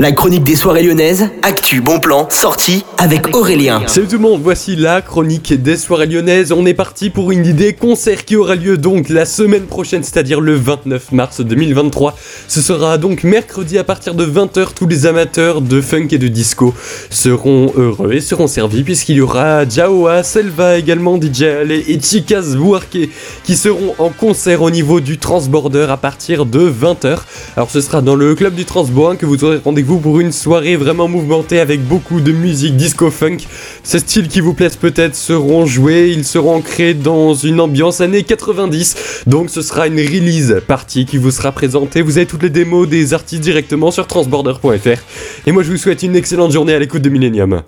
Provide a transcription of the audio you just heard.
La chronique des soirées lyonnaises, actu, bon plan, sortie avec Aurélien. Salut tout le monde, voici la chronique des soirées lyonnaises. On est parti pour une idée concert qui aura lieu donc la semaine prochaine, c'est-à-dire le 29 mars 2023. Ce sera donc mercredi à partir de 20h. Tous les amateurs de funk et de disco seront heureux et seront servis puisqu'il y aura Jaoa, Selva également, DJ Ale et Chicas Bouarque qui seront en concert au niveau du Transborder à partir de 20h. Alors ce sera dans le club du Transboin que vous aurez rendez-vous pour une soirée vraiment mouvementée avec beaucoup de musique disco funk. Ces styles qui vous plaisent peut-être seront joués, ils seront ancrés dans une ambiance années 90. Donc ce sera une release partie qui vous sera présentée. Vous avez toutes les démos des artistes directement sur transborder.fr. Et moi je vous souhaite une excellente journée à l'écoute de Millennium.